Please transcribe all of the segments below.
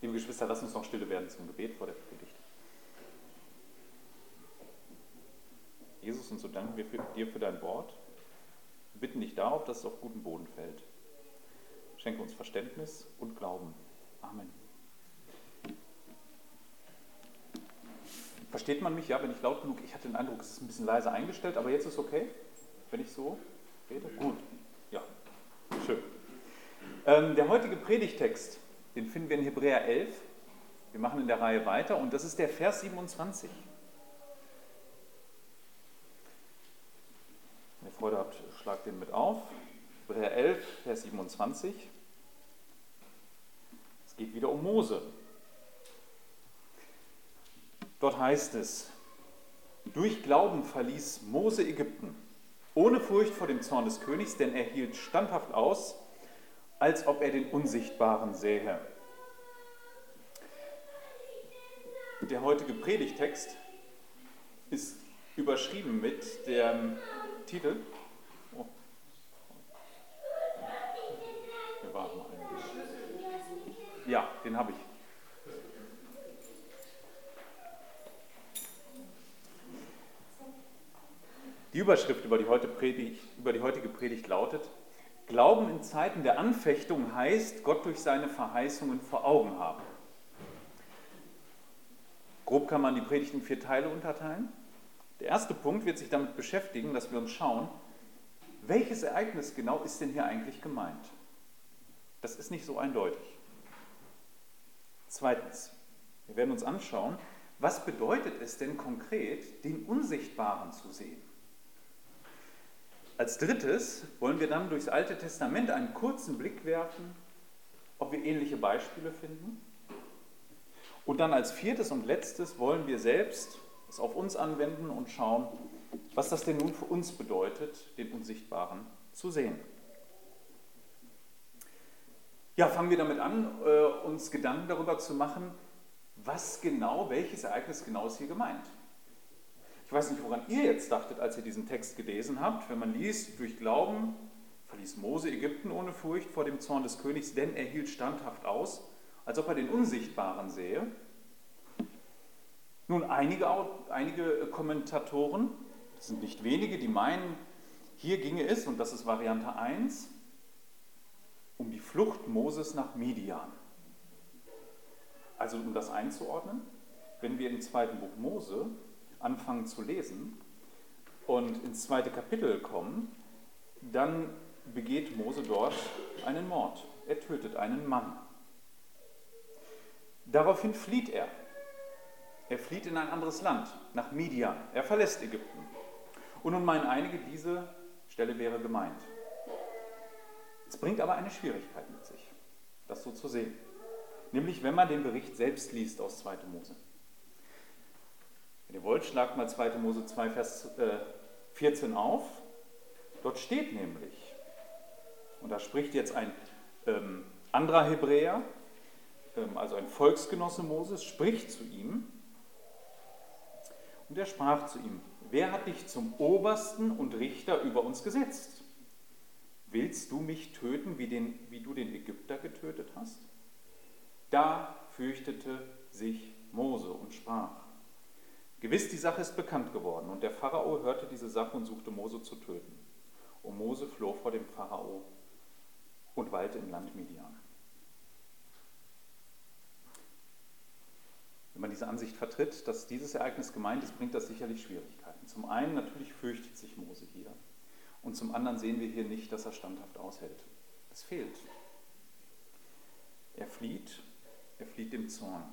Liebe Geschwister, lasst uns noch stille werden zum Gebet vor der Predigt. Jesus, und so danken wir für, dir für dein Wort. Wir bitten dich darauf, dass es auf guten Boden fällt. Schenke uns Verständnis und Glauben. Amen. Versteht man mich? Ja, bin ich laut genug? Ich hatte den Eindruck, es ist ein bisschen leise eingestellt, aber jetzt ist okay, wenn ich so rede. Gut. Ja, schön. Ähm, der heutige Predigtext, den finden wir in Hebräer 11. Wir machen in der Reihe weiter und das ist der Vers 27. Wenn ihr Freude habt, schlagt den mit auf. Hebräer 11, Vers 27. Es geht wieder um Mose. Dort heißt es, durch Glauben verließ Mose Ägypten, ohne Furcht vor dem Zorn des Königs, denn er hielt standhaft aus, als ob er den Unsichtbaren sähe. Der heutige Predigtext ist überschrieben mit dem Titel. Oh. Wir warten einen. Ja, den habe ich. Die Überschrift über die, Predigt, über die, heutige Predigt lautet, Glauben in Zeiten der Anfechtung heißt, Gott durch seine Verheißungen vor Augen haben. Grob kann man die Predigt in vier Teile unterteilen. Der erste Punkt wird sich damit beschäftigen, dass wir uns schauen, welches Ereignis genau ist denn hier eigentlich gemeint? Das ist nicht so eindeutig. Zweitens, wir werden uns anschauen, was bedeutet es denn konkret, den Unsichtbaren zu sehen? Als drittes wollen wir dann durchs Alte Testament einen kurzen Blick werfen, ob wir ähnliche Beispiele finden. Und dann als viertes und letztes wollen wir selbst es auf uns anwenden und schauen, was das denn nun für uns bedeutet, den Unsichtbaren zu sehen. Ja, fangen wir damit an, äh, uns Gedanken darüber zu machen, was genau, welches Ereignis genau ist hier gemeint. Ich weiß nicht, woran ihr jetzt dachtet, als ihr diesen Text gelesen habt. Wenn man liest, durch Glauben verließ Mose Ägypten ohne Furcht vor dem Zorn des Königs, denn er hielt standhaft aus, als ob er den Unsichtbaren sähe. Nun, einige, einige Kommentatoren, das sind nicht wenige, die meinen, hier ginge es, und das ist Variante 1, um die Flucht Moses nach Midian. Also um das einzuordnen, wenn wir im zweiten Buch Mose anfangen zu lesen und ins zweite Kapitel kommen, dann begeht Mose dort einen Mord. Er tötet einen Mann. Daraufhin flieht er. Er flieht in ein anderes Land, nach Midian. Er verlässt Ägypten. Und nun meinen einige, diese Stelle wäre gemeint. Es bringt aber eine Schwierigkeit mit sich, das so zu sehen. Nämlich, wenn man den Bericht selbst liest aus 2. Mose. Wenn ihr wollt, schlagt mal 2. Mose 2, Vers 14 äh, auf. Dort steht nämlich, und da spricht jetzt ein ähm, anderer Hebräer, ähm, also ein Volksgenosse Moses, spricht zu ihm. Und er sprach zu ihm, wer hat dich zum Obersten und Richter über uns gesetzt? Willst du mich töten, wie, den, wie du den Ägypter getötet hast? Da fürchtete sich Mose und sprach, Gewiss, die Sache ist bekannt geworden und der Pharao hörte diese Sache und suchte Mose zu töten. Und Mose floh vor dem Pharao und weilte im Land Midian. Wenn man diese Ansicht vertritt, dass dieses Ereignis gemeint ist, bringt das sicherlich Schwierigkeiten. Zum einen natürlich fürchtet sich Mose hier und zum anderen sehen wir hier nicht, dass er standhaft aushält. Es fehlt. Er flieht, er flieht dem Zorn.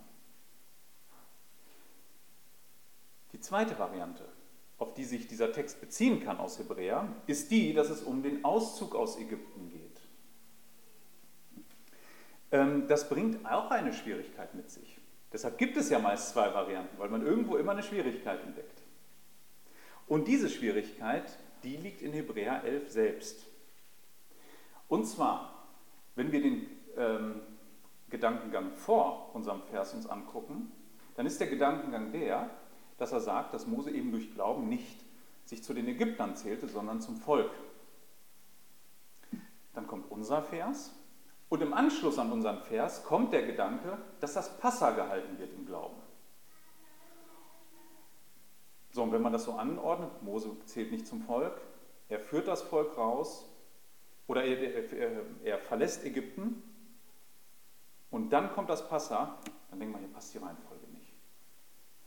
Die zweite Variante, auf die sich dieser Text beziehen kann aus Hebräer, ist die, dass es um den Auszug aus Ägypten geht. Ähm, das bringt auch eine Schwierigkeit mit sich. Deshalb gibt es ja meist zwei Varianten, weil man irgendwo immer eine Schwierigkeit entdeckt. Und diese Schwierigkeit, die liegt in Hebräer 11 selbst. Und zwar, wenn wir den ähm, Gedankengang vor unserem Vers uns angucken, dann ist der Gedankengang der, dass er sagt, dass Mose eben durch Glauben nicht sich zu den Ägyptern zählte, sondern zum Volk. Dann kommt unser Vers. Und im Anschluss an unseren Vers kommt der Gedanke, dass das Passa gehalten wird im Glauben. So, und wenn man das so anordnet, Mose zählt nicht zum Volk, er führt das Volk raus oder er, er, er verlässt Ägypten und dann kommt das Passa, dann denkt man, hier passt die Reihenfolge.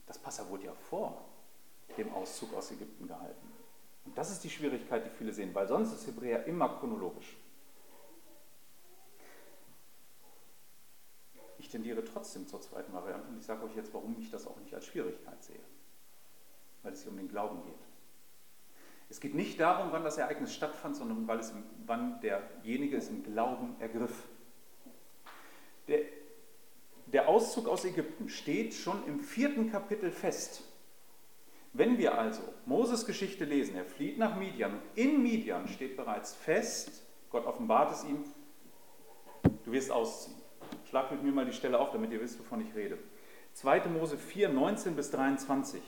Das Passa wurde ja vor dem Auszug aus Ägypten gehalten. Und das ist die Schwierigkeit, die viele sehen, weil sonst ist Hebräer immer chronologisch. Ich tendiere trotzdem zur zweiten Variante und ich sage euch jetzt, warum ich das auch nicht als Schwierigkeit sehe. Weil es hier um den Glauben geht. Es geht nicht darum, wann das Ereignis stattfand, sondern weil es, wann derjenige es im Glauben ergriff. Der, der Auszug aus Ägypten steht schon im vierten Kapitel fest. Wenn wir also Moses Geschichte lesen, er flieht nach Midian und in Midian steht bereits fest, Gott offenbart es ihm, du wirst ausziehen. Schlag mit mir mal die Stelle auf, damit ihr wisst, wovon ich rede. 2. Mose 4, 19 bis 23.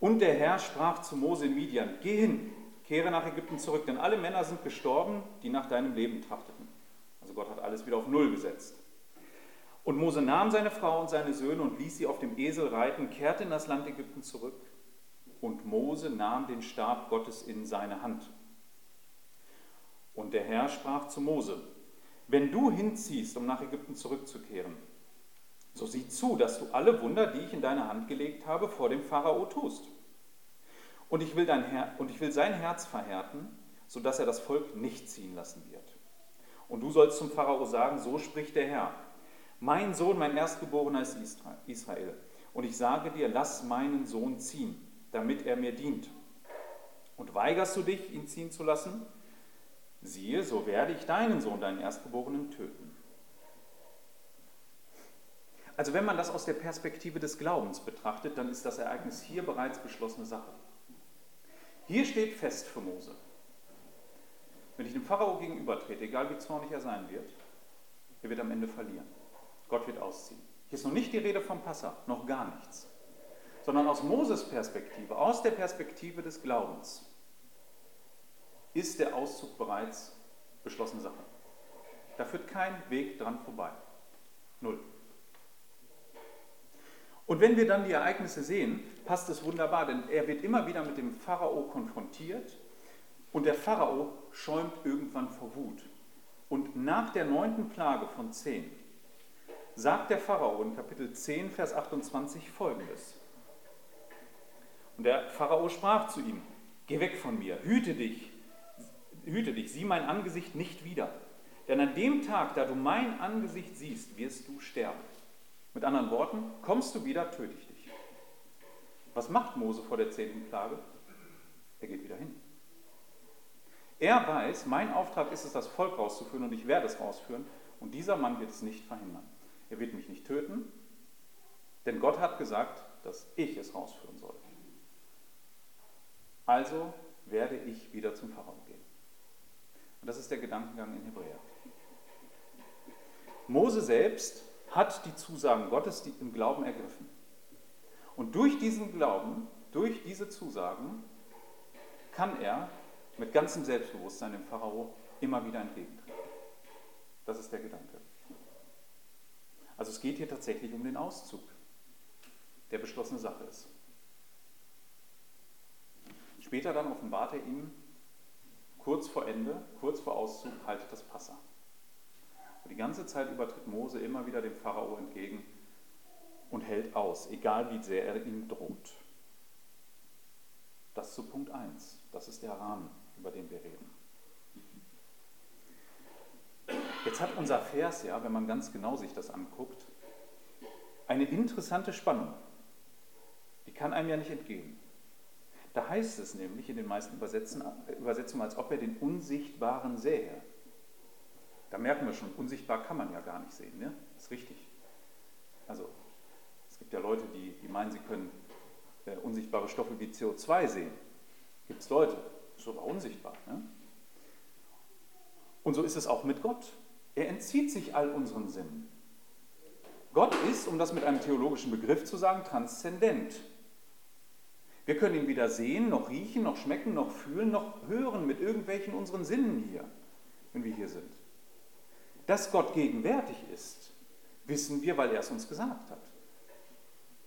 Und der Herr sprach zu Mose in Midian, geh hin, kehre nach Ägypten zurück, denn alle Männer sind gestorben, die nach deinem Leben trachteten. Also Gott hat alles wieder auf Null gesetzt. Und Mose nahm seine Frau und seine Söhne und ließ sie auf dem Esel reiten, kehrte in das Land Ägypten zurück. Und Mose nahm den Stab Gottes in seine Hand. Und der Herr sprach zu Mose, wenn du hinziehst, um nach Ägypten zurückzukehren, so sieh zu, dass du alle Wunder, die ich in deine Hand gelegt habe, vor dem Pharao tust. Und ich will, dein Her und ich will sein Herz verhärten, sodass er das Volk nicht ziehen lassen wird. Und du sollst zum Pharao sagen, so spricht der Herr. Mein Sohn, mein Erstgeborener ist Israel. Und ich sage dir, lass meinen Sohn ziehen, damit er mir dient. Und weigerst du dich, ihn ziehen zu lassen? Siehe, so werde ich deinen Sohn, deinen Erstgeborenen, töten. Also wenn man das aus der Perspektive des Glaubens betrachtet, dann ist das Ereignis hier bereits beschlossene Sache. Hier steht fest für Mose, wenn ich dem Pharao gegenübertrete, egal wie zornig er sein wird, er wird am Ende verlieren. Gott wird ausziehen. Hier ist noch nicht die Rede vom Passa, noch gar nichts. Sondern aus Moses Perspektive, aus der Perspektive des Glaubens, ist der Auszug bereits beschlossene Sache. Da führt kein Weg dran vorbei. Null. Und wenn wir dann die Ereignisse sehen, passt es wunderbar, denn er wird immer wieder mit dem Pharao konfrontiert und der Pharao schäumt irgendwann vor Wut. Und nach der neunten Plage von zehn sagt der Pharao in Kapitel 10, Vers 28 folgendes. Und der Pharao sprach zu ihm, geh weg von mir, hüte dich, hüte dich, sieh mein Angesicht nicht wieder. Denn an dem Tag, da du mein Angesicht siehst, wirst du sterben. Mit anderen Worten, kommst du wieder, töte ich dich. Was macht Mose vor der zehnten Plage? Er geht wieder hin. Er weiß, mein Auftrag ist es, das Volk rauszuführen und ich werde es rausführen. Und dieser Mann wird es nicht verhindern. Er wird mich nicht töten, denn Gott hat gesagt, dass ich es rausführen soll. Also werde ich wieder zum Pharao gehen. Und das ist der Gedankengang in Hebräer. Mose selbst hat die Zusagen Gottes im Glauben ergriffen. Und durch diesen Glauben, durch diese Zusagen, kann er mit ganzem Selbstbewusstsein dem Pharao immer wieder entgegentreten. Das ist der Gedanke. Also es geht hier tatsächlich um den Auszug, der beschlossene Sache ist. Später dann offenbart er ihm kurz vor Ende, kurz vor Auszug, haltet das Passa. Und die ganze Zeit über tritt Mose immer wieder dem Pharao entgegen und hält aus, egal wie sehr er ihm droht. Das zu Punkt 1. Das ist der Rahmen, über den wir reden. Jetzt hat unser Vers ja, wenn man ganz genau sich das anguckt, eine interessante Spannung. Die kann einem ja nicht entgehen. Da heißt es nämlich in den meisten Übersetzungen, als ob er den Unsichtbaren sähe. Da merken wir schon, unsichtbar kann man ja gar nicht sehen. Ne? Das ist richtig. Also, es gibt ja Leute, die, die meinen, sie können äh, unsichtbare Stoffe wie CO2 sehen. Gibt es Leute, ist aber unsichtbar. Ne? Und so ist es auch mit Gott. Er entzieht sich all unseren Sinnen. Gott ist, um das mit einem theologischen Begriff zu sagen, transzendent. Wir können ihn weder sehen, noch riechen, noch schmecken, noch fühlen, noch hören mit irgendwelchen unseren Sinnen hier, wenn wir hier sind. Dass Gott gegenwärtig ist, wissen wir, weil er es uns gesagt hat.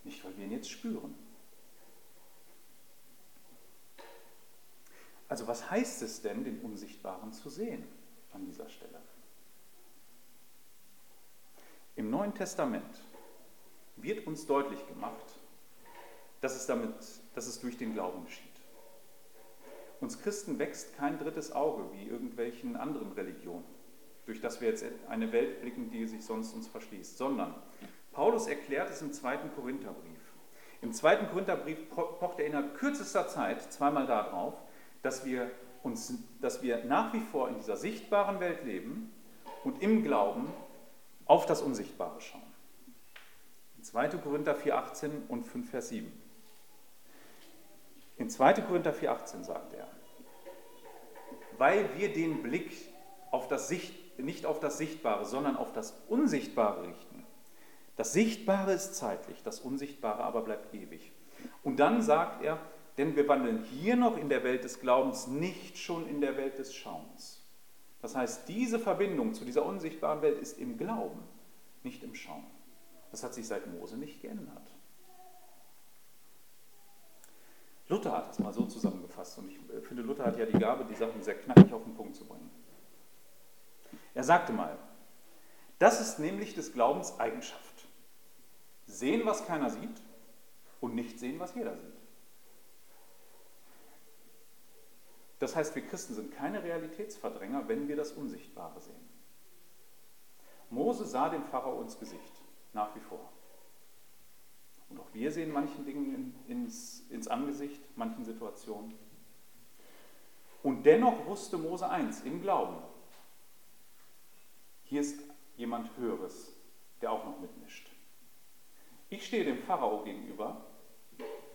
Nicht, weil wir ihn jetzt spüren. Also was heißt es denn, den Unsichtbaren zu sehen an dieser Stelle? Im Neuen Testament wird uns deutlich gemacht, dass es, damit, dass es durch den Glauben geschieht. Uns Christen wächst kein drittes Auge wie irgendwelchen anderen Religionen, durch das wir jetzt eine Welt blicken, die sich sonst uns verschließt, sondern Paulus erklärt es im zweiten Korintherbrief. Im zweiten Korintherbrief pocht er innerhalb kürzester Zeit zweimal darauf, dass wir, uns, dass wir nach wie vor in dieser sichtbaren Welt leben und im Glauben auf das Unsichtbare schauen. 2. Korinther 4,18 und 5, Vers 7. In 2. Korinther 4,18 sagt er, weil wir den Blick auf das Sicht, nicht auf das Sichtbare, sondern auf das Unsichtbare richten. Das Sichtbare ist zeitlich, das Unsichtbare aber bleibt ewig. Und dann sagt er, denn wir wandeln hier noch in der Welt des Glaubens, nicht schon in der Welt des Schauens. Das heißt, diese Verbindung zu dieser unsichtbaren Welt ist im Glauben, nicht im Schauen. Das hat sich seit Mose nicht geändert. Luther hat es mal so zusammengefasst und ich äh, finde, Luther hat ja die Gabe, die Sachen sehr knackig auf den Punkt zu bringen. Er sagte mal, das ist nämlich des Glaubens Eigenschaft. Sehen, was keiner sieht und nicht sehen, was jeder sieht. Das heißt, wir Christen sind keine Realitätsverdränger, wenn wir das Unsichtbare sehen. Mose sah dem Pharao ins Gesicht, nach wie vor. Und auch wir sehen manchen Dingen ins, ins Angesicht, manchen Situationen. Und dennoch wusste Mose eins, im Glauben, hier ist jemand Höheres, der auch noch mitmischt. Ich stehe dem Pharao gegenüber,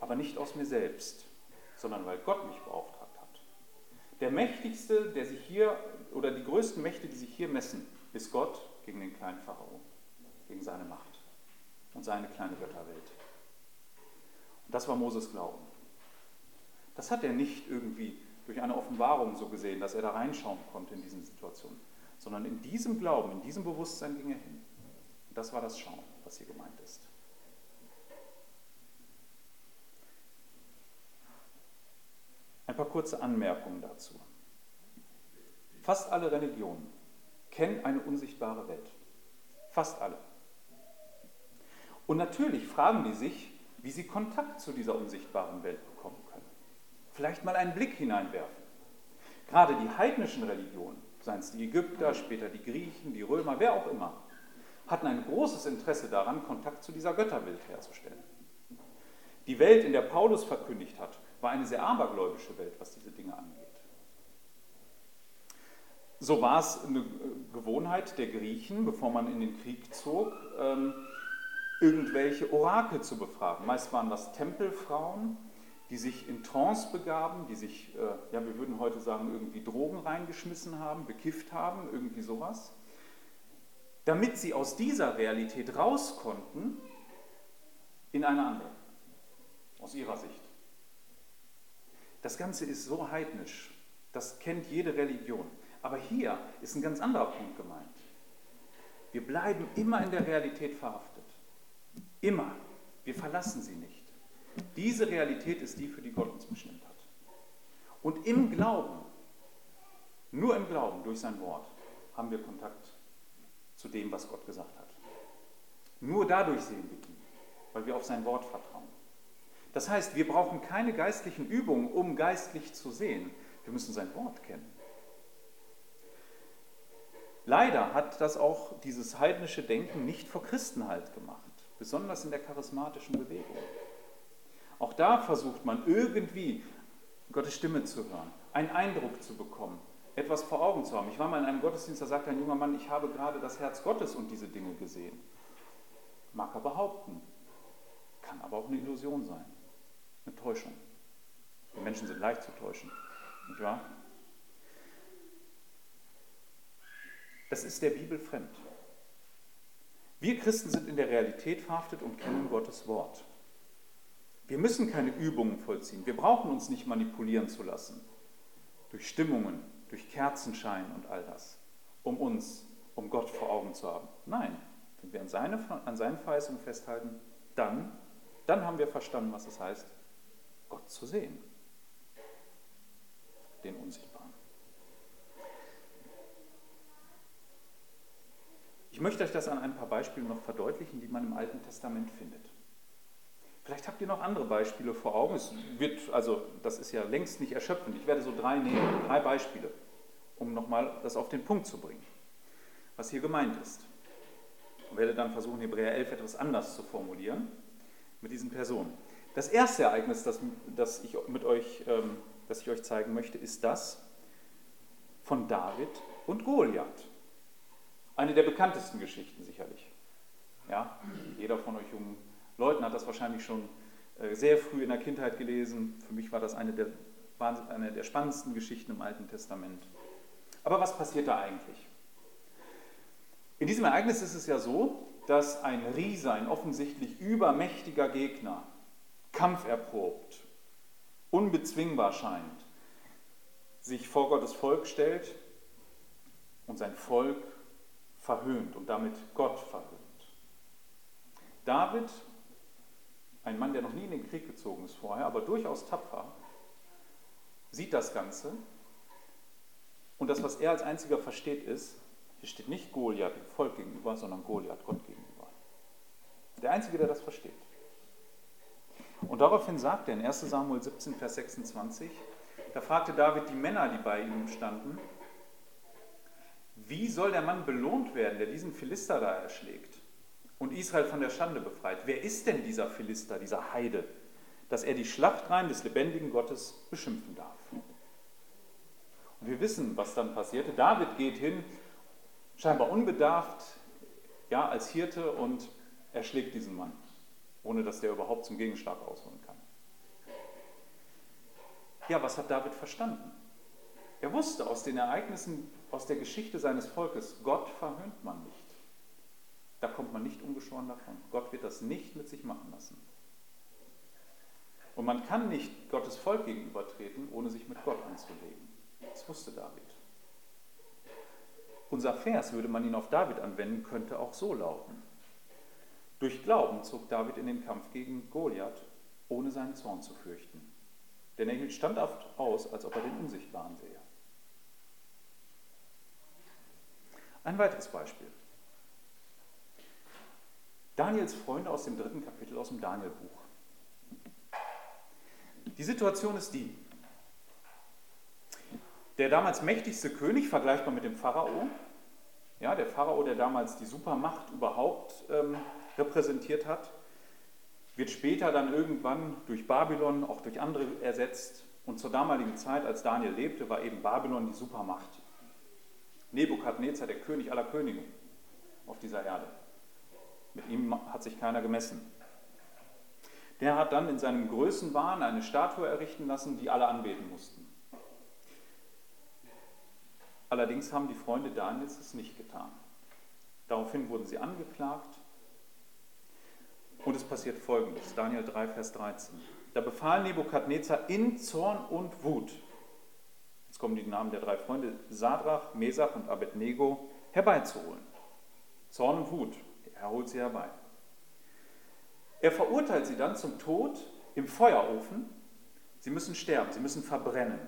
aber nicht aus mir selbst, sondern weil Gott mich beauftragt der mächtigste, der sich hier, oder die größten Mächte, die sich hier messen, ist Gott gegen den kleinen Pharao, gegen seine Macht und seine kleine Götterwelt. Und das war Moses Glauben. Das hat er nicht irgendwie durch eine Offenbarung so gesehen, dass er da reinschauen konnte in diesen Situationen, sondern in diesem Glauben, in diesem Bewusstsein ging er hin. Und das war das Schauen, was hier gemeint ist. Ein paar kurze Anmerkungen dazu. Fast alle Religionen kennen eine unsichtbare Welt. Fast alle. Und natürlich fragen die sich, wie sie Kontakt zu dieser unsichtbaren Welt bekommen können. Vielleicht mal einen Blick hineinwerfen. Gerade die heidnischen Religionen, seien es die Ägypter, später die Griechen, die Römer, wer auch immer, hatten ein großes Interesse daran, Kontakt zu dieser Götterwelt herzustellen. Die Welt, in der Paulus verkündigt hat, war eine sehr abergläubische Welt, was diese Dinge angeht. So war es eine Gewohnheit der Griechen, bevor man in den Krieg zog, ähm, irgendwelche Orakel zu befragen. Meist waren das Tempelfrauen, die sich in Trance begaben, die sich, äh, ja, wir würden heute sagen, irgendwie Drogen reingeschmissen haben, bekifft haben, irgendwie sowas, damit sie aus dieser Realität raus konnten in eine andere, aus ihrer Sicht. Das Ganze ist so heidnisch, das kennt jede Religion. Aber hier ist ein ganz anderer Punkt gemeint. Wir bleiben immer in der Realität verhaftet. Immer. Wir verlassen sie nicht. Diese Realität ist die, für die Gott uns bestimmt hat. Und im Glauben, nur im Glauben, durch sein Wort, haben wir Kontakt zu dem, was Gott gesagt hat. Nur dadurch sehen wir ihn, weil wir auf sein Wort vertrauen. Das heißt, wir brauchen keine geistlichen Übungen, um geistlich zu sehen. Wir müssen sein Wort kennen. Leider hat das auch dieses heidnische Denken nicht vor Christen halt gemacht, besonders in der charismatischen Bewegung. Auch da versucht man irgendwie Gottes Stimme zu hören, einen Eindruck zu bekommen, etwas vor Augen zu haben. Ich war mal in einem Gottesdienst, da sagte ein junger Mann, ich habe gerade das Herz Gottes und diese Dinge gesehen. Mag er behaupten, kann aber auch eine Illusion sein. Eine Täuschung. Die Menschen sind leicht zu täuschen, nicht wahr? Das ist der Bibel fremd. Wir Christen sind in der Realität verhaftet und kennen Gottes Wort. Wir müssen keine Übungen vollziehen. Wir brauchen uns nicht manipulieren zu lassen. Durch Stimmungen, durch Kerzenschein und all das. Um uns, um Gott vor Augen zu haben. Nein, wenn wir an, seine, an seinen Verheißungen festhalten, dann, dann haben wir verstanden, was es heißt, Gott zu sehen. Den Unsichtbaren. Ich möchte euch das an ein paar Beispielen noch verdeutlichen, die man im Alten Testament findet. Vielleicht habt ihr noch andere Beispiele vor Augen. Es wird, also das ist ja längst nicht erschöpfend. Ich werde so drei nehmen, drei Beispiele, um nochmal das auf den Punkt zu bringen, was hier gemeint ist. Ich werde dann versuchen, Hebräer 11 etwas anders zu formulieren mit diesen Personen. Das erste Ereignis, das, das, ich, mit euch, ähm, das ich euch zeigen möchte, ist das von David und Goliath. Eine der bekanntesten Geschichten sicherlich. Ja, jeder von euch jungen Leuten hat das wahrscheinlich schon äh, sehr früh in der Kindheit gelesen. Für mich war das eine der, eine der spannendsten Geschichten im Alten Testament. Aber was passiert da eigentlich? In diesem Ereignis ist es ja so, dass ein Riese, ein offensichtlich übermächtiger Gegner, kampferprobt, unbezwingbar scheint, sich vor Gottes Volk stellt und sein Volk verhöhnt und damit Gott verhöhnt. David, ein Mann, der noch nie in den Krieg gezogen ist vorher, aber durchaus tapfer, sieht das Ganze und das, was er als einziger versteht, ist, hier steht nicht Goliath dem Volk gegenüber, sondern Goliath Gott gegenüber. Der Einzige, der das versteht. Und daraufhin sagt er in 1 Samuel 17, Vers 26, da fragte David die Männer, die bei ihm standen, wie soll der Mann belohnt werden, der diesen Philister da erschlägt und Israel von der Schande befreit? Wer ist denn dieser Philister, dieser Heide, dass er die Schlachtreihen des lebendigen Gottes beschimpfen darf? Und wir wissen, was dann passierte. David geht hin, scheinbar unbedarft, ja, als Hirte und erschlägt diesen Mann, ohne dass der überhaupt zum Gegenschlag ausholen kann. Ja, was hat David verstanden? Er wusste aus den Ereignissen aus der Geschichte seines Volkes, Gott verhöhnt man nicht. Da kommt man nicht ungeschoren davon. Gott wird das nicht mit sich machen lassen. Und man kann nicht Gottes Volk gegenübertreten, ohne sich mit Gott anzulegen. Das wusste David. Unser Vers, würde man ihn auf David anwenden, könnte auch so lauten. Durch Glauben zog David in den Kampf gegen Goliath, ohne seinen Zorn zu fürchten. Denn er hielt standhaft aus, als ob er den Unsichtbaren sähe. Ein weiteres Beispiel. Daniels Freunde aus dem dritten Kapitel aus dem Danielbuch. Die Situation ist die. Der damals mächtigste König, vergleichbar mit dem Pharao, ja, der Pharao, der damals die Supermacht überhaupt ähm, repräsentiert hat, wird später dann irgendwann durch Babylon, auch durch andere ersetzt. Und zur damaligen Zeit, als Daniel lebte, war eben Babylon die Supermacht. Nebukadnezar, der König aller Könige auf dieser Erde. Mit ihm hat sich keiner gemessen. Der hat dann in seinem Größenwahn eine Statue errichten lassen, die alle anbeten mussten. Allerdings haben die Freunde Daniels es nicht getan. Daraufhin wurden sie angeklagt. Und es passiert folgendes: Daniel 3, Vers 13. Da befahl Nebukadnezar in Zorn und Wut, jetzt kommen die Namen der drei Freunde, Sadrach, Mesach und Abednego, herbeizuholen. Zorn und Wut, er holt sie herbei. Er verurteilt sie dann zum Tod im Feuerofen. Sie müssen sterben, sie müssen verbrennen.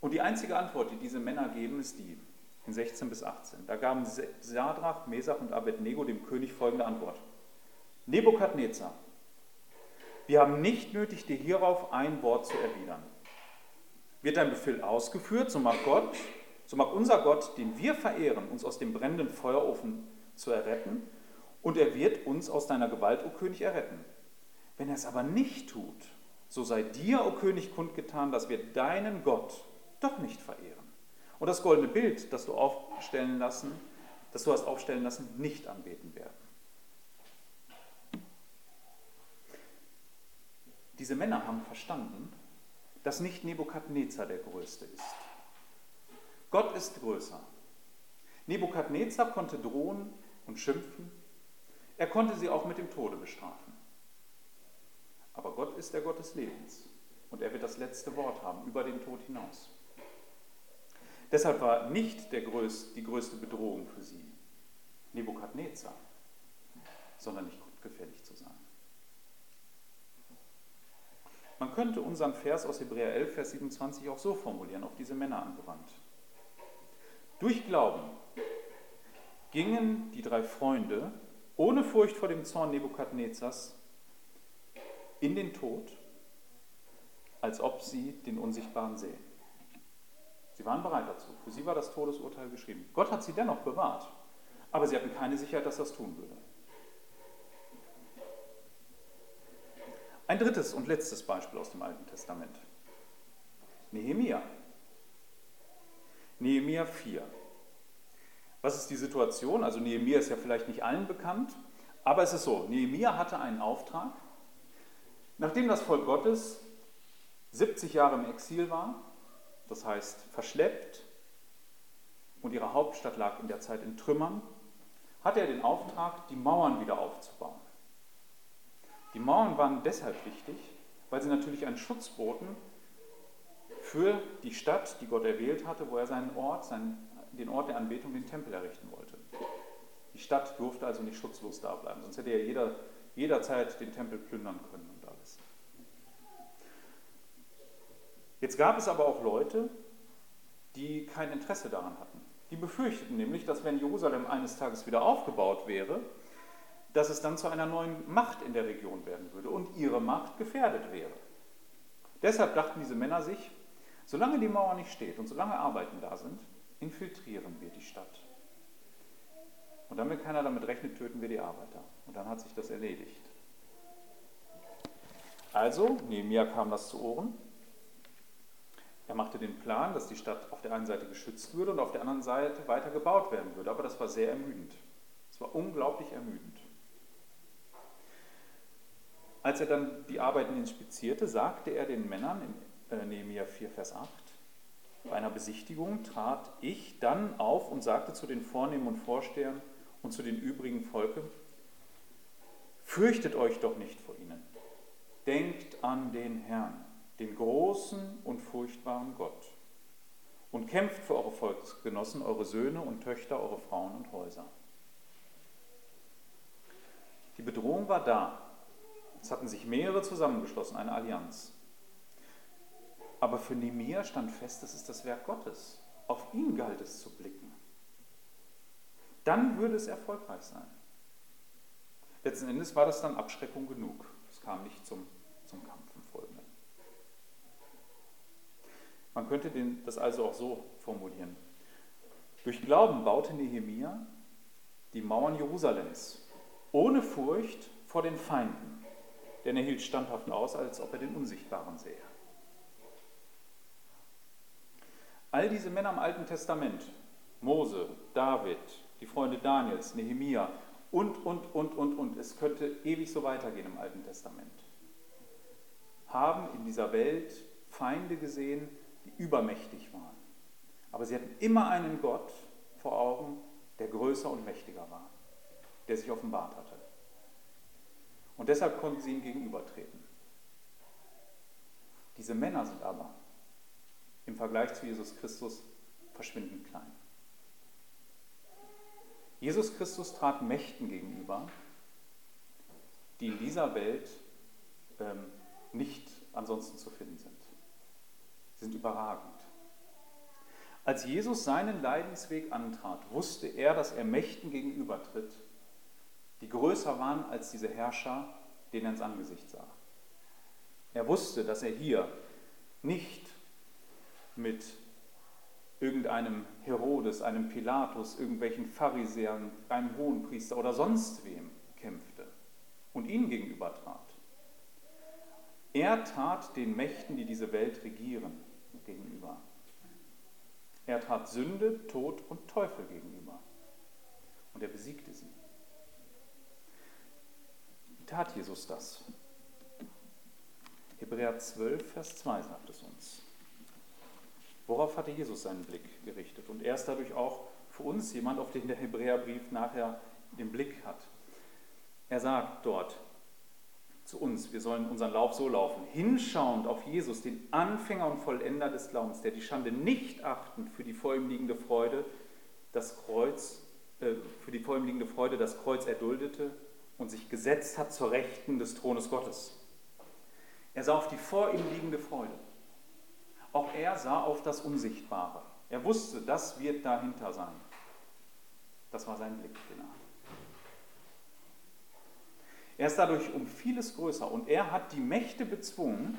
Und die einzige Antwort, die diese Männer geben, ist die in 16 bis 18. Da gaben Sadrach, Mesach und Abednego dem König folgende Antwort. Nebukadnezar, wir haben nicht nötig, dir hierauf ein Wort zu erwidern. Wird dein Befehl ausgeführt, so mag Gott, so mag unser Gott, den wir verehren, uns aus dem brennenden Feuerofen zu erretten, und er wird uns aus deiner Gewalt, o König, erretten. Wenn er es aber nicht tut, so sei dir, o König, kundgetan, dass wir deinen Gott doch nicht verehren und das goldene Bild, das du aufstellen lassen, das du hast aufstellen lassen, nicht anbeten werden. Diese Männer haben verstanden, dass nicht Nebukadnezar der Größte ist. Gott ist größer. Nebukadnezar konnte drohen und schimpfen. Er konnte sie auch mit dem Tode bestrafen. Aber Gott ist der Gott des Lebens und er wird das letzte Wort haben über den Tod hinaus. Deshalb war nicht größte, die größte Bedrohung für sie Nebukadnezar, sondern nicht gefährlich zu sein. Man könnte unseren Vers aus Hebräer 11, Vers 27 auch so formulieren, auf diese Männer angewandt. Durch Glauben gingen die drei Freunde ohne Furcht vor dem Zorn Nebukadnezars in den Tod, als ob sie den Unsichtbaren sehen. Sie waren bereit dazu. Für sie war das Todesurteil geschrieben. Gott hat sie dennoch bewahrt, aber sie hatten keine Sicherheit, dass das tun würde. Ein drittes und letztes Beispiel aus dem Alten Testament. Nehemia. Nehemia 4. Was ist die Situation? Also Nehemia ist ja vielleicht nicht allen bekannt, aber es ist so, Nehemia hatte einen Auftrag. Nachdem das Volk Gottes 70 Jahre im Exil war, das heißt verschleppt, und ihre Hauptstadt lag in der Zeit in Trümmern, hatte er den Auftrag, die Mauern wieder aufzubauen. Die Mauern waren deshalb wichtig, weil sie natürlich einen Schutz boten für die Stadt, die Gott erwählt hatte, wo er seinen Ort, seinen, den Ort der Anbetung, den Tempel errichten wollte. Die Stadt durfte also nicht schutzlos da bleiben, sonst hätte er jeder, jederzeit den Tempel plündern können und alles. Jetzt gab es aber auch Leute, die kein Interesse daran hatten. Die befürchteten nämlich, dass wenn Jerusalem eines Tages wieder aufgebaut wäre, dass es dann zu einer neuen Macht in der Region werden würde und ihre Macht gefährdet wäre. Deshalb dachten diese Männer sich, solange die Mauer nicht steht und solange Arbeiten da sind, infiltrieren wir die Stadt. Und wenn keiner damit rechnet, töten wir die Arbeiter. Und dann hat sich das erledigt. Also, Nehemiah kam das zu Ohren. Er machte den Plan, dass die Stadt auf der einen Seite geschützt würde und auf der anderen Seite weiter gebaut werden würde. Aber das war sehr ermüdend. Es war unglaublich ermüdend. Als er dann die Arbeiten inspizierte, sagte er den Männern in äh, Nehemiah 4, Vers 8, bei einer Besichtigung trat ich dann auf und sagte zu den Vornehmen und Vorstehern und zu den übrigen Volke, fürchtet euch doch nicht vor ihnen. Denkt an den Herrn, den großen und furchtbaren Gott, und kämpft für eure Volksgenossen, eure Söhne und Töchter, eure Frauen und Häuser. Die Bedrohung war da, es hatten sich mehrere zusammengeschlossen, eine Allianz. Aber für Nemir stand fest, das ist das Werk Gottes. Auf ihn galt es zu blicken. Dann würde es erfolgreich sein. Letzten Endes war das dann Abschreckung genug. Es kam nicht zum, zum Kampf im Folgenden. Man könnte den, das also auch so formulieren. Durch Glauben baute Nehemia die Mauern Jerusalems ohne Furcht vor den Feinden denn er hielt standhaft aus, als ob er den Unsichtbaren sähe. All diese Männer im Alten Testament, Mose, David, die Freunde Daniels, Nehemia und, und, und, und, und, es könnte ewig so weitergehen im Alten Testament, haben in dieser Welt Feinde gesehen, die übermächtig waren. Aber sie hatten immer einen Gott vor Augen, der größer und mächtiger war, der sich offenbart hatte. Und deshalb konnten sie ihm gegenübertreten. Diese Männer sind aber im Vergleich zu Jesus Christus verschwindend klein. Jesus Christus trat Mächten gegenüber, die in dieser Welt ähm, nicht ansonsten zu finden sind. Sie sind überragend. Als Jesus seinen Leidensweg antrat, wusste er, dass er Mächten gegenübertritt, die größer waren als diese Herrscher, denen er ins Angesicht sah. Er wusste, dass er hier nicht mit irgendeinem Herodes, einem Pilatus, irgendwelchen Pharisäern, einem Hohenpriester oder sonst wem kämpfte und ihnen gegenüber trat. Er tat den Mächten, die diese Welt regieren, gegenüber. Er tat Sünde, Tod und Teufel gegenüber. Und er besiegte sie tat Jesus das? Hebräer 12, Vers 2 sagt es uns. Worauf hatte Jesus seinen Blick gerichtet? Und er ist dadurch auch für uns jemand, auf den der Hebräerbrief nachher den Blick hat. Er sagt dort, zu uns. Wir sollen unseren Lauf so laufen, hinschauend auf Jesus, den Anfänger und Vollender des Glaubens, der die Schande nicht achtend für die vor ihm liegende Freude das Kreuz, äh, für die vor ihm liegende Freude das Kreuz erduldete und sich gesetzt hat zur Rechten des Thrones Gottes. Er sah auf die vor ihm liegende Freude. Auch er sah auf das Unsichtbare. Er wusste, das wird dahinter sein. Das war sein Blick, er hatte. Er ist dadurch um vieles größer und er hat die Mächte bezwungen,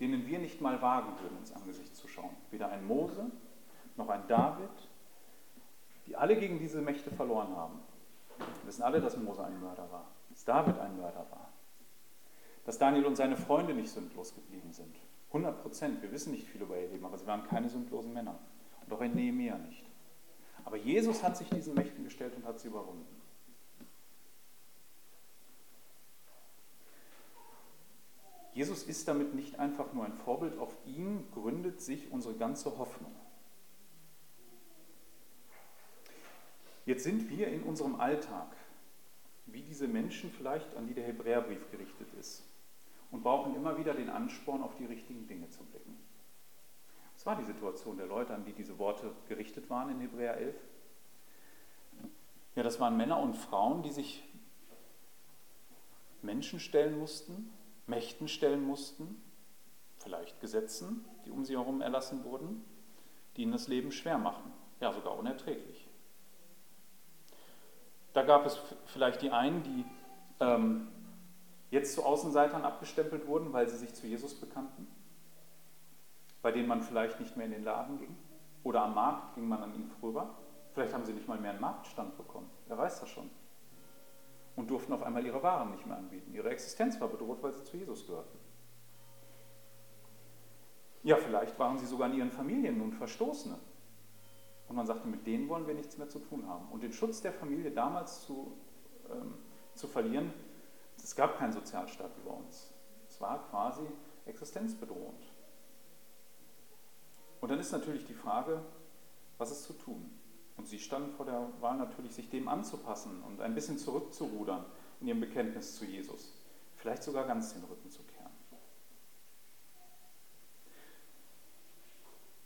denen wir nicht mal wagen würden, ins Angesicht zu schauen. Weder ein Mose noch ein David, die alle gegen diese Mächte verloren haben. Wir wissen alle, dass Mose ein Mörder war, dass David ein Mörder war, dass Daniel und seine Freunde nicht sündlos geblieben sind. 100 Prozent, wir wissen nicht viel über ihr Leben, aber sie waren keine sündlosen Männer. Und auch ein Nehemiah nicht. Aber Jesus hat sich diesen Mächten gestellt und hat sie überwunden. Jesus ist damit nicht einfach nur ein Vorbild, auf ihn gründet sich unsere ganze Hoffnung. Jetzt sind wir in unserem Alltag, wie diese Menschen vielleicht, an die der Hebräerbrief gerichtet ist, und brauchen immer wieder den Ansporn, auf die richtigen Dinge zu blicken. Das war die Situation der Leute, an die diese Worte gerichtet waren in Hebräer 11. Ja, das waren Männer und Frauen, die sich Menschen stellen mussten, Mächten stellen mussten, vielleicht Gesetzen, die um sie herum erlassen wurden, die ihnen das Leben schwer machen, ja sogar unerträglich. Da gab es vielleicht die einen, die ähm, jetzt zu Außenseitern abgestempelt wurden, weil sie sich zu Jesus bekannten, bei denen man vielleicht nicht mehr in den Laden ging oder am Markt ging man an ihnen vorüber. Vielleicht haben sie nicht mal mehr einen Marktstand bekommen, wer weiß das schon und durften auf einmal ihre Waren nicht mehr anbieten. Ihre Existenz war bedroht, weil sie zu Jesus gehörten. Ja, vielleicht waren sie sogar in ihren Familien nun Verstoßene. Und man sagte, mit denen wollen wir nichts mehr zu tun haben. Und den Schutz der Familie damals zu, ähm, zu verlieren, es gab keinen Sozialstaat über uns. Es war quasi existenzbedrohend. Und dann ist natürlich die Frage, was ist zu tun? Und sie standen vor der Wahl natürlich, sich dem anzupassen und ein bisschen zurückzurudern in ihrem Bekenntnis zu Jesus. Vielleicht sogar ganz den Rücken zu kehren.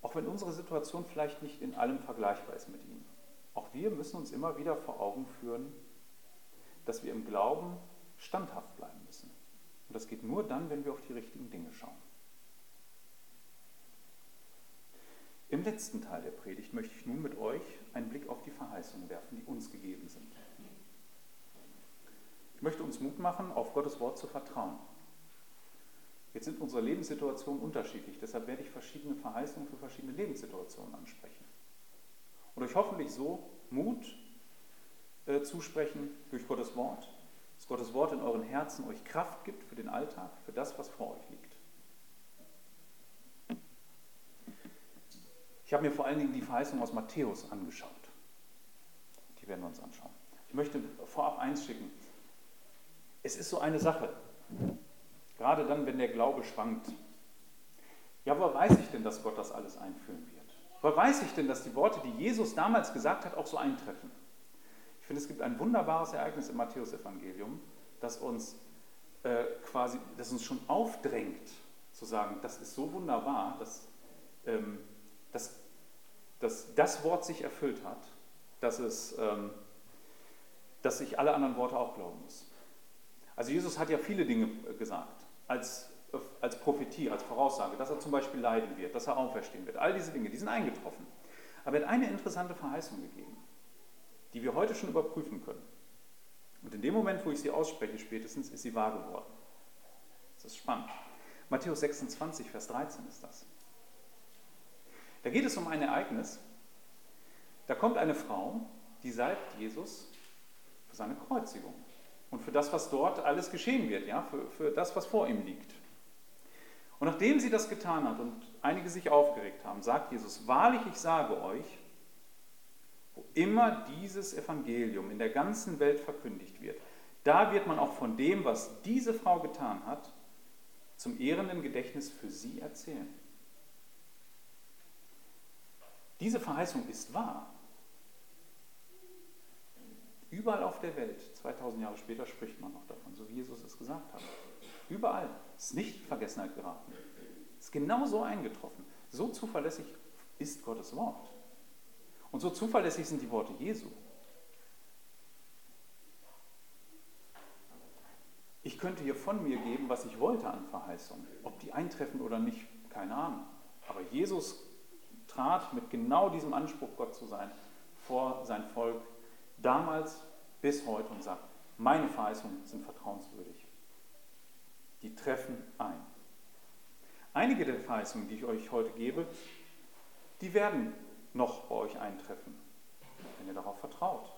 Auch wenn unsere Situation vielleicht nicht in allem vergleichbar ist mit ihm. Auch wir müssen uns immer wieder vor Augen führen, dass wir im Glauben standhaft bleiben müssen. Und das geht nur dann, wenn wir auf die richtigen Dinge schauen. Im letzten Teil der Predigt möchte ich nun mit euch einen Blick auf die Verheißungen werfen, die uns gegeben sind. Ich möchte uns Mut machen, auf Gottes Wort zu vertrauen. Jetzt sind unsere Lebenssituationen unterschiedlich, deshalb werde ich verschiedene Verheißungen für verschiedene Lebenssituationen ansprechen. Und euch hoffentlich so Mut äh, zusprechen durch Gottes Wort, Gottes Wort in euren Herzen euch Kraft gibt für den Alltag, für das, was vor euch liegt. Ich habe mir vor allen Dingen die Verheißung aus Matthäus angeschaut. Die werden wir uns anschauen. Ich möchte vorab eins schicken. Es ist so eine Sache, gerade dann, wenn der Glaube schwankt. Ja, woher weiß ich denn, dass Gott das alles einführen wird? Woher weiß ich denn, dass die Worte, die Jesus damals gesagt hat, auch so eintreffen? Ich finde, es gibt ein wunderbares Ereignis im Matthäusevangelium, das uns äh, quasi, das uns schon aufdrängt, zu sagen, das ist so wunderbar, dass ähm, dass, dass das Wort sich erfüllt hat, dass, es, ähm, dass ich alle anderen Worte auch glauben muss. Also Jesus hat ja viele Dinge gesagt als, als Prophetie, als Voraussage, dass er zum Beispiel leiden wird, dass er auferstehen wird. All diese Dinge, die sind eingetroffen. Aber er hat eine interessante Verheißung gegeben, die wir heute schon überprüfen können. Und in dem Moment, wo ich sie ausspreche, spätestens, ist sie wahr geworden. Das ist spannend. Matthäus 26, Vers 13 ist das. Da geht es um ein Ereignis. Da kommt eine Frau, die salbt Jesus für seine Kreuzigung und für das, was dort alles geschehen wird, ja, für, für das, was vor ihm liegt. Und nachdem sie das getan hat und einige sich aufgeregt haben, sagt Jesus, wahrlich, ich sage euch, wo immer dieses Evangelium in der ganzen Welt verkündigt wird, da wird man auch von dem, was diese Frau getan hat, zum ehrenden Gedächtnis für sie erzählen. Diese Verheißung ist wahr. Überall auf der Welt, 2000 Jahre später, spricht man noch davon, so wie Jesus es gesagt hat. überall. Ist nicht in Vergessenheit geraten. Ist genau so eingetroffen. So zuverlässig ist Gottes Wort. Und so zuverlässig sind die Worte Jesu. Ich könnte hier von mir geben, was ich wollte an Verheißungen. Ob die eintreffen oder nicht, keine Ahnung. Aber Jesus trat mit genau diesem Anspruch, Gott zu sein, vor sein Volk damals bis heute und sagt, meine Verheißungen sind vertrauenswürdig. Die treffen ein. Einige der Verheißungen, die ich euch heute gebe, die werden noch bei euch eintreffen, wenn ihr darauf vertraut.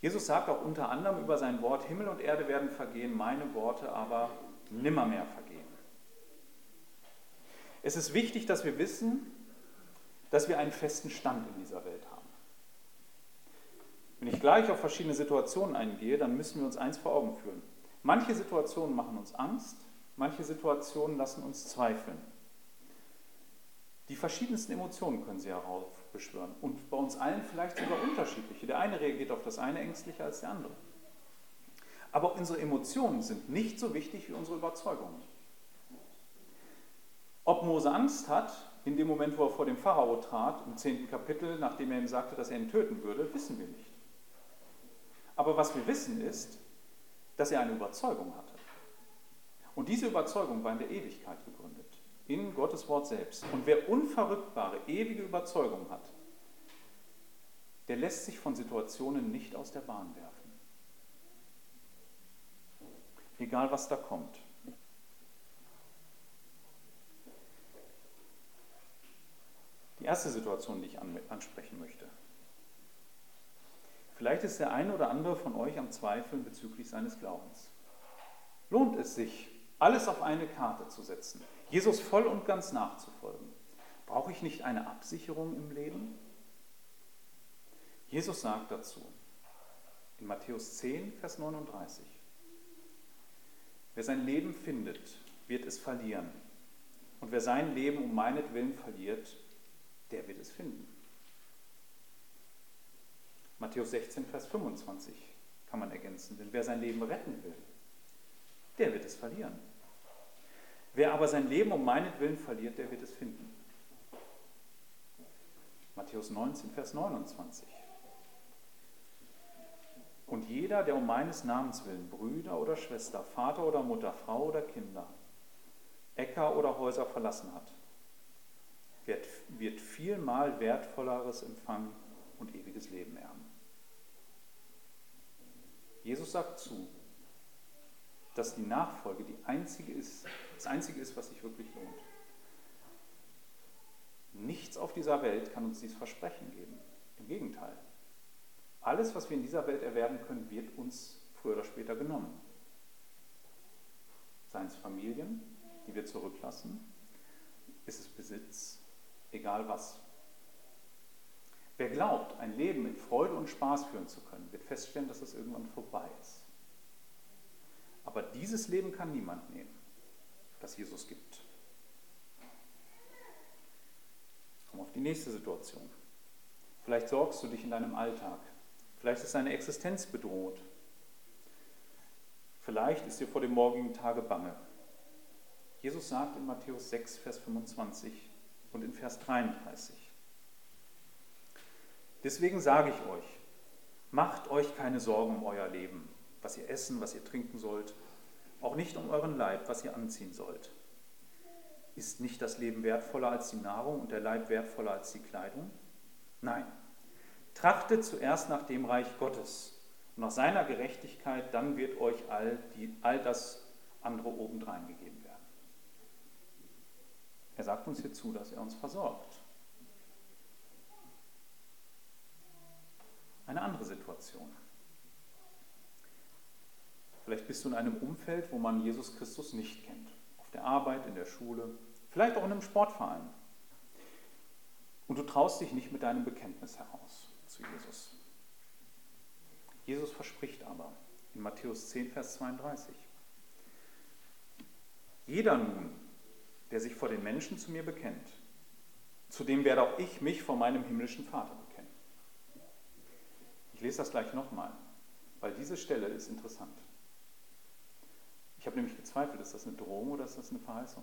Jesus sagt auch unter anderem über sein Wort, Himmel und Erde werden vergehen, meine Worte aber nimmermehr vergehen. Es ist wichtig, dass wir wissen, dass wir einen festen Stand in dieser Welt haben. Wenn ich gleich auf verschiedene Situationen eingehe, dann müssen wir uns eins vor Augen führen. Manche Situationen machen uns Angst, manche Situationen lassen uns zweifeln. Die verschiedensten Emotionen können sie heraufbeschwören und bei uns allen vielleicht sogar unterschiedliche. Der eine reagiert auf das eine ängstlicher als der andere. Aber unsere Emotionen sind nicht so wichtig wie unsere Überzeugungen. Ob Mose Angst hat, in dem Moment, wo er vor dem Pharao trat, im zehnten Kapitel, nachdem er ihm sagte, dass er ihn töten würde, wissen wir nicht. Aber was wir wissen ist, dass er eine Überzeugung hatte. Und diese Überzeugung war in der Ewigkeit gegründet, in Gottes Wort selbst. Und wer unverrückbare, ewige Überzeugung hat, der lässt sich von Situationen nicht aus der Bahn werfen. Egal was da kommt. Die erste Situation, die ich ansprechen möchte. Vielleicht ist der eine oder andere von euch am Zweifeln bezüglich seines Glaubens. Lohnt es sich, alles auf eine Karte zu setzen, Jesus voll und ganz nachzufolgen? Brauche ich nicht eine Absicherung im Leben? Jesus sagt dazu in Matthäus 10, Vers 39, wer sein Leben findet, wird es verlieren. Und wer sein Leben um meinetwillen verliert, der wird es finden. Matthäus 16, Vers 25 kann man ergänzen. Denn wer sein Leben retten will, der wird es verlieren. Wer aber sein Leben um meinetwillen verliert, der wird es finden. Matthäus 19, Vers 29. Und jeder, der um meines Namens willen Brüder oder Schwester, Vater oder Mutter, Frau oder Kinder, Äcker oder Häuser verlassen hat, wird, wird vielmal wertvolleres empfangen und ewiges Leben erben. Jesus sagt zu, dass die Nachfolge die einzige ist, das Einzige ist, was sich wirklich lohnt. Nichts auf dieser Welt kann uns dieses Versprechen geben. Im Gegenteil. Alles, was wir in dieser Welt erwerben können, wird uns früher oder später genommen. Seien es Familien, die wir zurücklassen, ist es Besitz, egal was. Wer glaubt, ein Leben in Freude und Spaß führen zu können, wird feststellen, dass es irgendwann vorbei ist. Aber dieses Leben kann niemand nehmen, das Jesus gibt. Komm auf die nächste Situation. Vielleicht sorgst du dich in deinem Alltag. Vielleicht ist deine Existenz bedroht. Vielleicht ist dir vor dem morgigen Tage bange. Jesus sagt in Matthäus 6, Vers 25 und in Vers 33, Deswegen sage ich euch, macht euch keine Sorgen um euer Leben, was ihr essen, was ihr trinken sollt, auch nicht um euren Leib, was ihr anziehen sollt. Ist nicht das Leben wertvoller als die Nahrung und der Leib wertvoller als die Kleidung? Nein. Trachtet zuerst nach dem Reich Gottes und nach seiner Gerechtigkeit, dann wird euch all, die, all das andere obendrein gegeben werden. Er sagt uns hier zu, dass er uns versorgt. eine andere Situation. Vielleicht bist du in einem Umfeld, wo man Jesus Christus nicht kennt. Auf der Arbeit, in der Schule, vielleicht auch in einem Sportverein. Und du traust dich nicht mit deinem Bekenntnis heraus zu Jesus. Jesus verspricht aber in Matthäus 10, Vers 32, jeder nun, der sich vor den Menschen zu mir bekennt, zu dem werde auch ich mich vor meinem himmlischen Vater bekennen. Ich lese das gleich nochmal, weil diese Stelle ist interessant. Habe nämlich gezweifelt, ist das eine Drohung oder ist das eine Verheißung?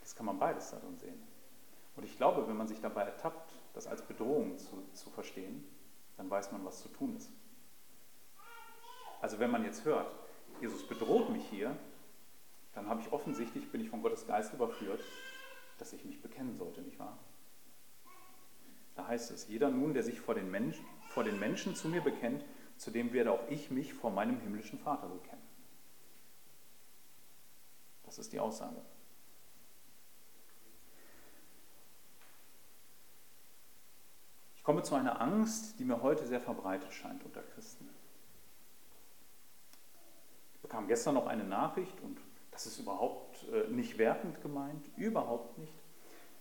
Das kann man beides darin sehen. Und ich glaube, wenn man sich dabei ertappt, das als Bedrohung zu, zu verstehen, dann weiß man, was zu tun ist. Also wenn man jetzt hört, Jesus bedroht mich hier, dann habe ich offensichtlich, bin ich von Gottes Geist überführt, dass ich mich bekennen sollte, nicht wahr? Da heißt es, jeder nun, der sich vor den, Menschen, vor den Menschen zu mir bekennt, zu dem werde auch ich mich vor meinem himmlischen Vater bekennen. Das ist die Aussage. Ich komme zu einer Angst, die mir heute sehr verbreitet scheint unter Christen. Ich bekam gestern noch eine Nachricht und das ist überhaupt äh, nicht wertend gemeint, überhaupt nicht.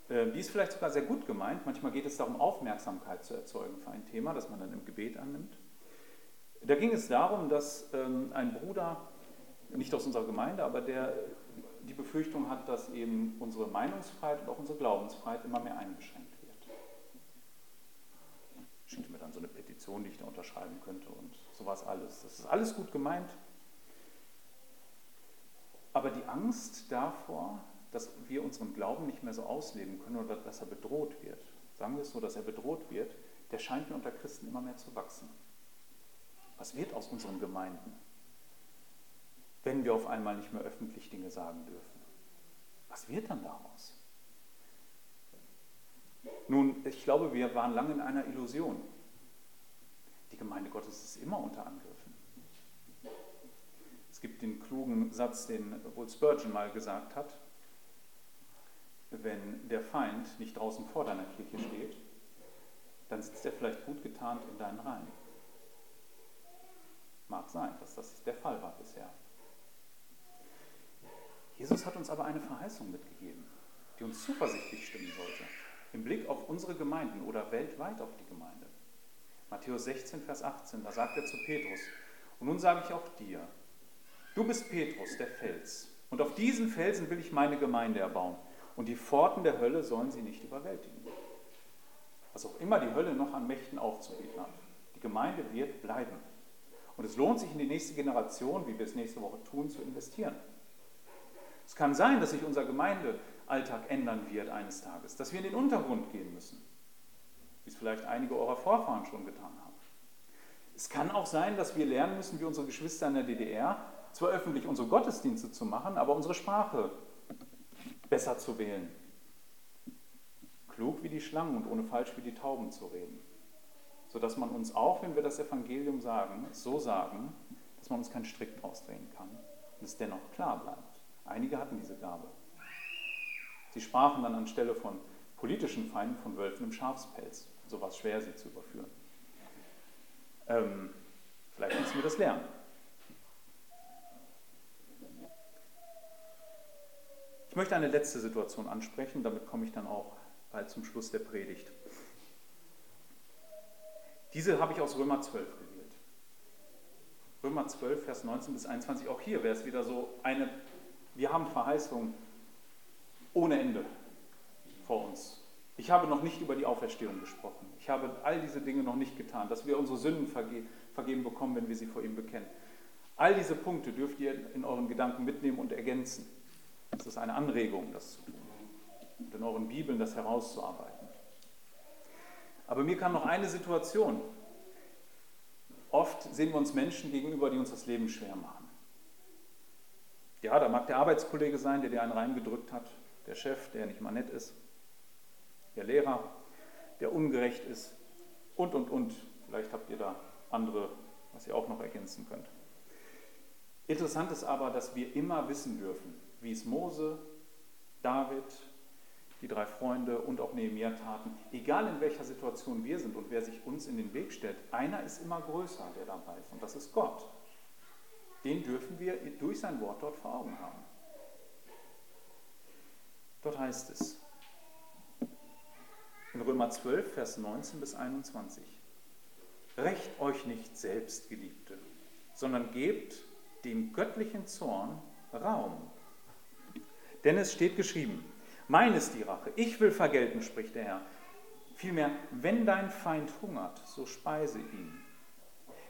Äh, die ist vielleicht sogar sehr gut gemeint. Manchmal geht es darum, Aufmerksamkeit zu erzeugen für ein Thema, das man dann im Gebet annimmt. Da ging es darum, dass ähm, ein Bruder, nicht aus unserer Gemeinde, aber der die Befürchtung hat, dass eben unsere Meinungsfreiheit und auch unsere Glaubensfreiheit immer mehr eingeschränkt wird. Schickte mir dann so eine Petition, die ich da unterschreiben könnte und sowas alles. Das ist alles gut gemeint. Aber die Angst davor, dass wir unseren Glauben nicht mehr so ausleben können oder dass er bedroht wird, sagen wir es so, dass er bedroht wird, der scheint mir unter Christen immer mehr zu wachsen. Was wird aus unseren Gemeinden, wenn wir auf einmal nicht mehr öffentlich Dinge sagen dürfen? Was wird dann daraus? Nun, ich glaube, wir waren lange in einer Illusion. Die Gemeinde Gottes ist immer unter Angriffen. Es gibt den klugen Satz, den wohl Spurgeon mal gesagt hat, wenn der Feind nicht draußen vor deiner Kirche steht, dann sitzt er vielleicht gut getarnt in deinen Reihen. Mag sein, dass das der Fall war bisher. Jesus hat uns aber eine Verheißung mitgegeben, die uns zuversichtlich stimmen sollte, im Blick auf unsere Gemeinden oder weltweit auf die Gemeinde. Matthäus 16, Vers 18, da sagt er zu Petrus, und nun sage ich auch dir, du bist Petrus, der Fels, und auf diesen Felsen will ich meine Gemeinde erbauen und die Pforten der Hölle sollen sie nicht überwältigen. Was auch immer die Hölle noch an Mächten aufzubieten hat. Die Gemeinde wird bleiben. Und es lohnt sich in die nächste Generation, wie wir es nächste Woche tun, zu investieren. Es kann sein, dass sich unser Gemeindealltag ändern wird eines Tages, dass wir in den Untergrund gehen müssen, wie es vielleicht einige eurer Vorfahren schon getan haben. Es kann auch sein, dass wir lernen müssen, wie unsere Geschwister in der DDR, zwar öffentlich unsere Gottesdienste zu machen, aber unsere Sprache besser zu wählen. Klug wie die Schlangen und ohne falsch wie die Tauben zu reden. Sodass man uns auch, wenn wir das Evangelium sagen, so sagen, dass man uns keinen Strick draus drehen kann und es dennoch klar bleibt. Einige hatten diese Gabe. Sie sprachen dann anstelle von politischen Feinden von Wölfen im Schafspelz. So war es schwer, sie zu überführen. Ähm, vielleicht müssen wir das lernen. Ich möchte eine letzte Situation ansprechen, damit komme ich dann auch bald zum Schluss der Predigt. Diese habe ich aus Römer 12 gewählt. Römer 12, Vers 19 bis 21, auch hier wäre es wieder so eine, wir haben Verheißung ohne Ende vor uns. Ich habe noch nicht über die Auferstehung gesprochen. Ich habe all diese Dinge noch nicht getan, dass wir unsere Sünden vergeben bekommen, wenn wir sie vor ihm bekennen. All diese Punkte dürft ihr in euren Gedanken mitnehmen und ergänzen. Es ist eine Anregung, das zu tun und in euren Bibeln das herauszuarbeiten. Aber mir kam noch eine Situation. Oft sehen wir uns Menschen gegenüber, die uns das Leben schwer machen. Ja, da mag der Arbeitskollege sein, der dir einen reingedrückt hat, der Chef, der nicht mal nett ist, der Lehrer, der ungerecht ist und, und, und. Vielleicht habt ihr da andere, was ihr auch noch ergänzen könnt. Interessant ist aber, dass wir immer wissen dürfen, wie es Mose, David, die drei Freunde und auch Nehemiah taten, egal in welcher Situation wir sind und wer sich uns in den Weg stellt, einer ist immer größer, der dabei ist, und das ist Gott. Den dürfen wir durch sein Wort dort vor Augen haben. Dort heißt es in Römer 12, Vers 19 bis 21, Recht euch nicht selbst, Geliebte, sondern gebt dem göttlichen Zorn Raum. Denn es steht geschrieben, mein ist die Rache, ich will vergelten, spricht der Herr. Vielmehr, wenn dein Feind hungert, so speise ihn.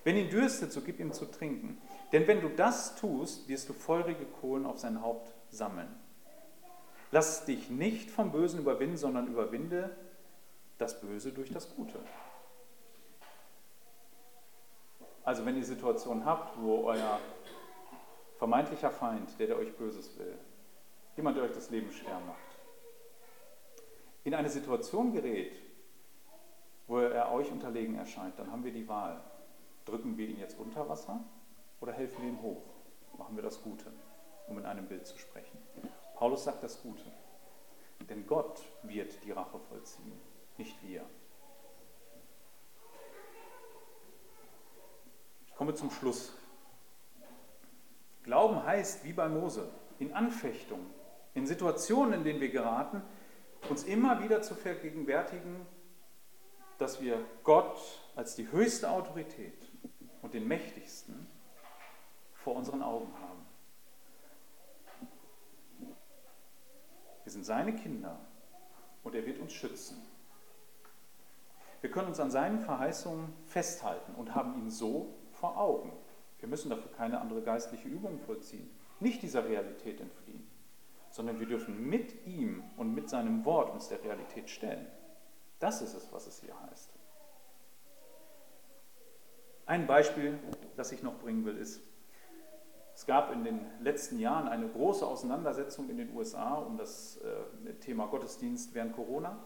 Wenn ihn dürstet, so gib ihm zu trinken. Denn wenn du das tust, wirst du feurige Kohlen auf sein Haupt sammeln. Lass dich nicht vom Bösen überwinden, sondern überwinde das Böse durch das Gute. Also wenn ihr Situationen habt, wo euer vermeintlicher Feind, der, der euch Böses will, jemand, der euch das Leben schwer macht, in eine Situation gerät, wo er euch unterlegen erscheint, dann haben wir die Wahl. Drücken wir ihn jetzt unter Wasser oder helfen wir ihm hoch? Machen wir das Gute, um in einem Bild zu sprechen. Paulus sagt das Gute. Denn Gott wird die Rache vollziehen, nicht wir. Ich komme zum Schluss. Glauben heißt, wie bei Mose, in Anfechtungen, in Situationen, in denen wir geraten, uns immer wieder zu vergegenwärtigen, dass wir Gott als die höchste Autorität und den mächtigsten vor unseren Augen haben. Wir sind seine Kinder und er wird uns schützen. Wir können uns an seinen Verheißungen festhalten und haben ihn so vor Augen. Wir müssen dafür keine andere geistliche Übung vollziehen, nicht dieser Realität entfliehen, sondern wir dürfen mit ihm und mit seinem Wort uns der Realität stellen. Das ist es, was es hier heißt. Ein Beispiel, das ich noch bringen will, ist, es gab in den letzten Jahren eine große Auseinandersetzung in den USA um das äh, Thema Gottesdienst während Corona.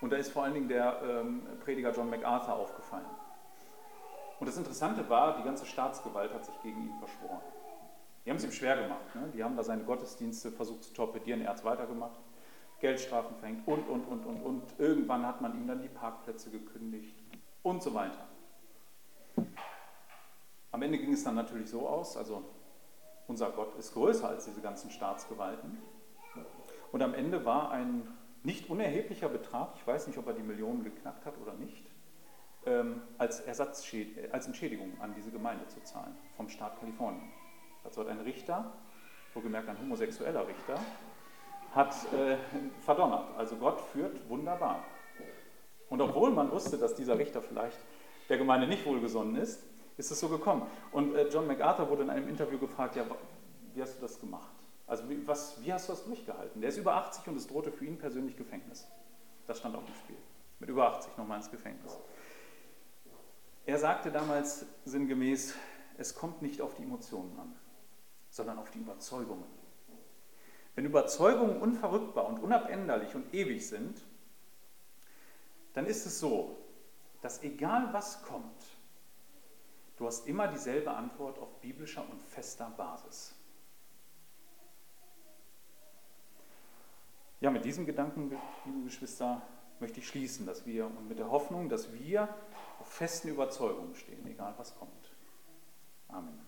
Und da ist vor allen Dingen der ähm, Prediger John MacArthur aufgefallen. Und das Interessante war, die ganze Staatsgewalt hat sich gegen ihn verschworen. Die haben es ihm schwer gemacht. Ne? Die haben da seine Gottesdienste versucht zu torpedieren. Er hat es weitergemacht. Geldstrafen verhängt und, und, und, und, und. Irgendwann hat man ihm dann die Parkplätze gekündigt und so weiter. Am Ende ging es dann natürlich so aus, also unser Gott ist größer als diese ganzen Staatsgewalten. Und am Ende war ein nicht unerheblicher Betrag, ich weiß nicht, ob er die Millionen geknackt hat oder nicht, ähm, als, als Entschädigung an diese Gemeinde zu zahlen vom Staat Kalifornien. Hat ein Richter, wohlgemerkt ein homosexueller Richter, hat äh, verdonnert. Also Gott führt wunderbar. Und obwohl man wusste, dass dieser Richter vielleicht der Gemeinde nicht wohlgesonnen ist, ist es so gekommen. Und äh, John MacArthur wurde in einem Interview gefragt, ja, wie hast du das gemacht? Also wie, was, wie hast du das durchgehalten? Der ist über 80 und es drohte für ihn persönlich Gefängnis. Das stand auf dem Spiel. Mit über 80 nochmal ins Gefängnis. Er sagte damals sinngemäß, es kommt nicht auf die Emotionen an, sondern auf die Überzeugungen. Wenn Überzeugungen unverrückbar und unabänderlich und ewig sind, dann ist es so, dass egal was kommt, Du hast immer dieselbe Antwort auf biblischer und fester Basis. Ja, mit diesem Gedanken, liebe Geschwister, möchte ich schließen, dass wir und mit der Hoffnung, dass wir auf festen Überzeugungen stehen, egal was kommt. Amen.